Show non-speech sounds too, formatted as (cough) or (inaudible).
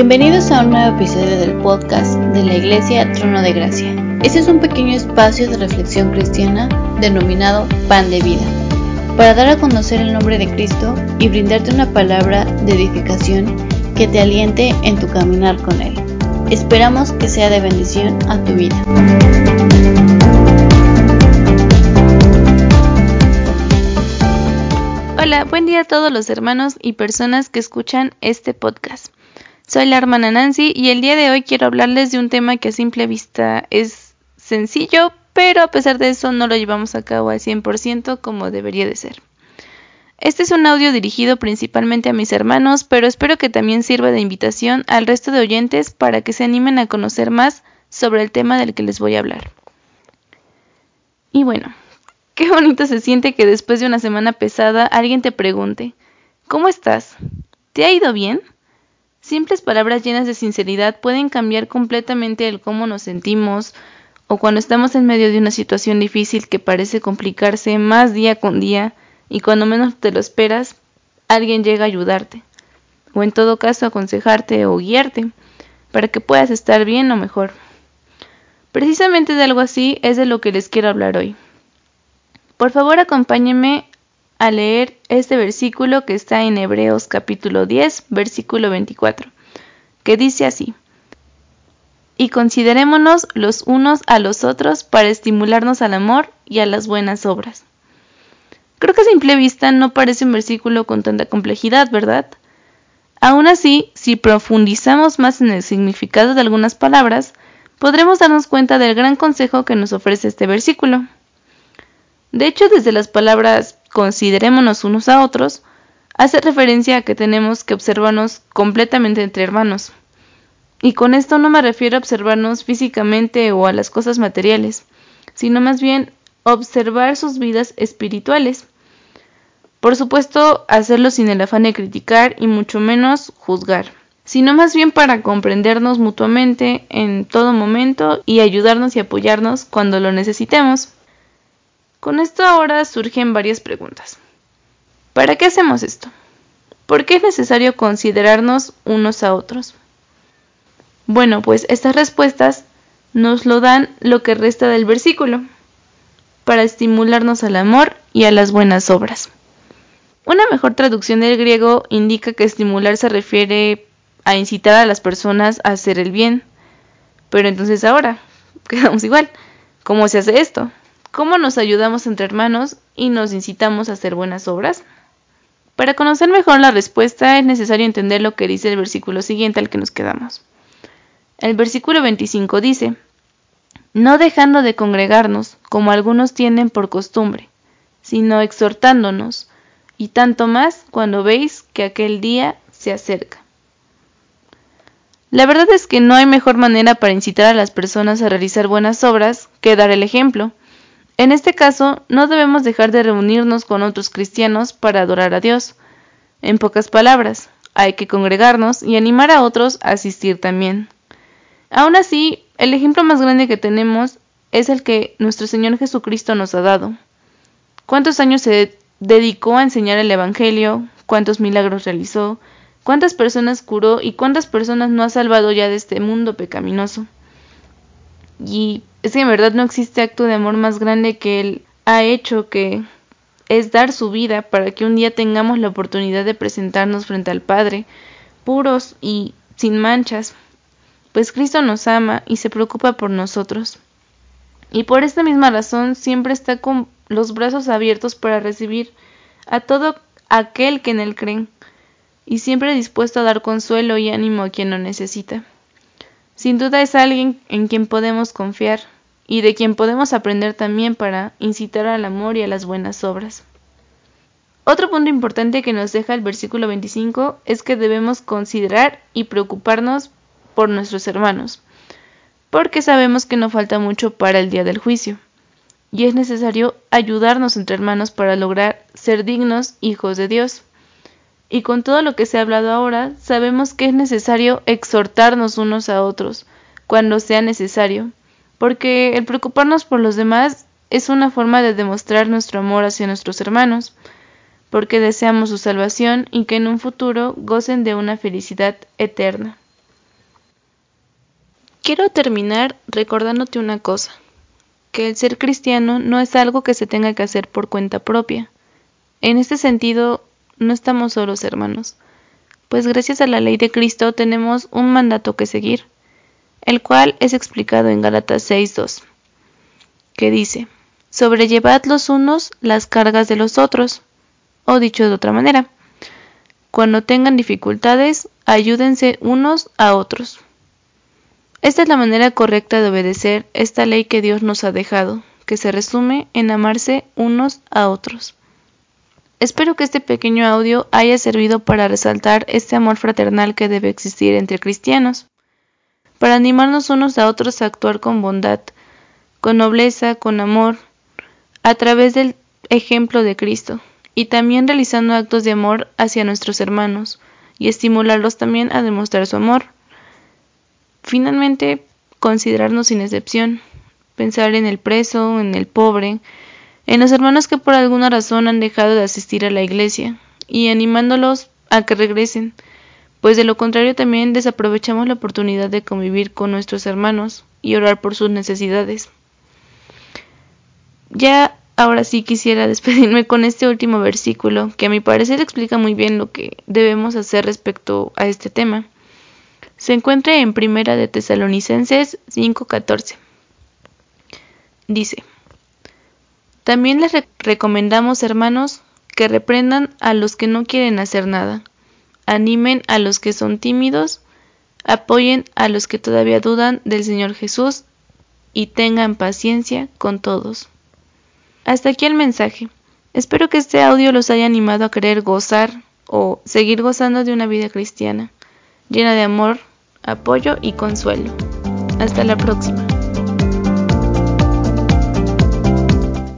Bienvenidos a un nuevo episodio del podcast de la Iglesia Trono de Gracia. Este es un pequeño espacio de reflexión cristiana denominado Pan de Vida, para dar a conocer el nombre de Cristo y brindarte una palabra de edificación que te aliente en tu caminar con Él. Esperamos que sea de bendición a tu vida. Hola, buen día a todos los hermanos y personas que escuchan este podcast. Soy la hermana Nancy y el día de hoy quiero hablarles de un tema que a simple vista es sencillo, pero a pesar de eso no lo llevamos a cabo al 100% como debería de ser. Este es un audio dirigido principalmente a mis hermanos, pero espero que también sirva de invitación al resto de oyentes para que se animen a conocer más sobre el tema del que les voy a hablar. Y bueno, qué bonito se siente que después de una semana pesada alguien te pregunte, ¿cómo estás? ¿Te ha ido bien? Simples palabras llenas de sinceridad pueden cambiar completamente el cómo nos sentimos o cuando estamos en medio de una situación difícil que parece complicarse más día con día y cuando menos te lo esperas, alguien llega a ayudarte o en todo caso aconsejarte o guiarte para que puedas estar bien o mejor. Precisamente de algo así es de lo que les quiero hablar hoy. Por favor acompáñenme a leer este versículo que está en Hebreos capítulo 10, versículo 24, que dice así, y considerémonos los unos a los otros para estimularnos al amor y a las buenas obras. Creo que a simple vista no parece un versículo con tanta complejidad, ¿verdad? Aún así, si profundizamos más en el significado de algunas palabras, podremos darnos cuenta del gran consejo que nos ofrece este versículo. De hecho, desde las palabras considerémonos unos a otros, hace referencia a que tenemos que observarnos completamente entre hermanos. Y con esto no me refiero a observarnos físicamente o a las cosas materiales, sino más bien observar sus vidas espirituales. Por supuesto, hacerlo sin el afán de criticar y mucho menos juzgar, sino más bien para comprendernos mutuamente en todo momento y ayudarnos y apoyarnos cuando lo necesitemos. Con esto ahora surgen varias preguntas. ¿Para qué hacemos esto? ¿Por qué es necesario considerarnos unos a otros? Bueno, pues estas respuestas nos lo dan lo que resta del versículo, para estimularnos al amor y a las buenas obras. Una mejor traducción del griego indica que estimular se refiere a incitar a las personas a hacer el bien. Pero entonces ahora, (laughs) quedamos igual. ¿Cómo se hace esto? Cómo nos ayudamos entre hermanos y nos incitamos a hacer buenas obras? Para conocer mejor la respuesta es necesario entender lo que dice el versículo siguiente al que nos quedamos. El versículo 25 dice, no dejando de congregarnos, como algunos tienen por costumbre, sino exhortándonos, y tanto más cuando veis que aquel día se acerca. La verdad es que no hay mejor manera para incitar a las personas a realizar buenas obras que dar el ejemplo, en este caso, no debemos dejar de reunirnos con otros cristianos para adorar a Dios. En pocas palabras, hay que congregarnos y animar a otros a asistir también. Aún así, el ejemplo más grande que tenemos es el que nuestro Señor Jesucristo nos ha dado. ¿Cuántos años se dedicó a enseñar el Evangelio? ¿Cuántos milagros realizó? ¿Cuántas personas curó y cuántas personas no ha salvado ya de este mundo pecaminoso? Y es que en verdad no existe acto de amor más grande que él ha hecho que es dar su vida para que un día tengamos la oportunidad de presentarnos frente al Padre, puros y sin manchas, pues Cristo nos ama y se preocupa por nosotros. Y por esta misma razón siempre está con los brazos abiertos para recibir a todo aquel que en él cree, y siempre dispuesto a dar consuelo y ánimo a quien lo necesita. Sin duda es alguien en quien podemos confiar y de quien podemos aprender también para incitar al amor y a las buenas obras. Otro punto importante que nos deja el versículo 25 es que debemos considerar y preocuparnos por nuestros hermanos, porque sabemos que no falta mucho para el día del juicio, y es necesario ayudarnos entre hermanos para lograr ser dignos hijos de Dios. Y con todo lo que se ha hablado ahora, sabemos que es necesario exhortarnos unos a otros cuando sea necesario, porque el preocuparnos por los demás es una forma de demostrar nuestro amor hacia nuestros hermanos, porque deseamos su salvación y que en un futuro gocen de una felicidad eterna. Quiero terminar recordándote una cosa, que el ser cristiano no es algo que se tenga que hacer por cuenta propia. En este sentido, no estamos solos, hermanos, pues gracias a la ley de Cristo tenemos un mandato que seguir, el cual es explicado en Gálatas 6.2, que dice, sobrellevad los unos las cargas de los otros, o dicho de otra manera, cuando tengan dificultades, ayúdense unos a otros. Esta es la manera correcta de obedecer esta ley que Dios nos ha dejado, que se resume en amarse unos a otros. Espero que este pequeño audio haya servido para resaltar este amor fraternal que debe existir entre cristianos, para animarnos unos a otros a actuar con bondad, con nobleza, con amor, a través del ejemplo de Cristo, y también realizando actos de amor hacia nuestros hermanos, y estimularlos también a demostrar su amor. Finalmente, considerarnos sin excepción, pensar en el preso, en el pobre, en los hermanos que por alguna razón han dejado de asistir a la iglesia, y animándolos a que regresen, pues de lo contrario también desaprovechamos la oportunidad de convivir con nuestros hermanos y orar por sus necesidades. Ya ahora sí quisiera (laughs) despedirme con este último versículo, que a mi parecer explica muy bien lo que debemos hacer respecto a este tema se encuentra en Primera de Tesalonicenses 5:14. Dice: También les recomendamos, hermanos, que reprendan a los que no quieren hacer nada, animen a los que son tímidos, apoyen a los que todavía dudan del Señor Jesús y tengan paciencia con todos. Hasta aquí el mensaje. Espero que este audio los haya animado a querer gozar o seguir gozando de una vida cristiana, llena de amor, apoyo y consuelo. Hasta la próxima.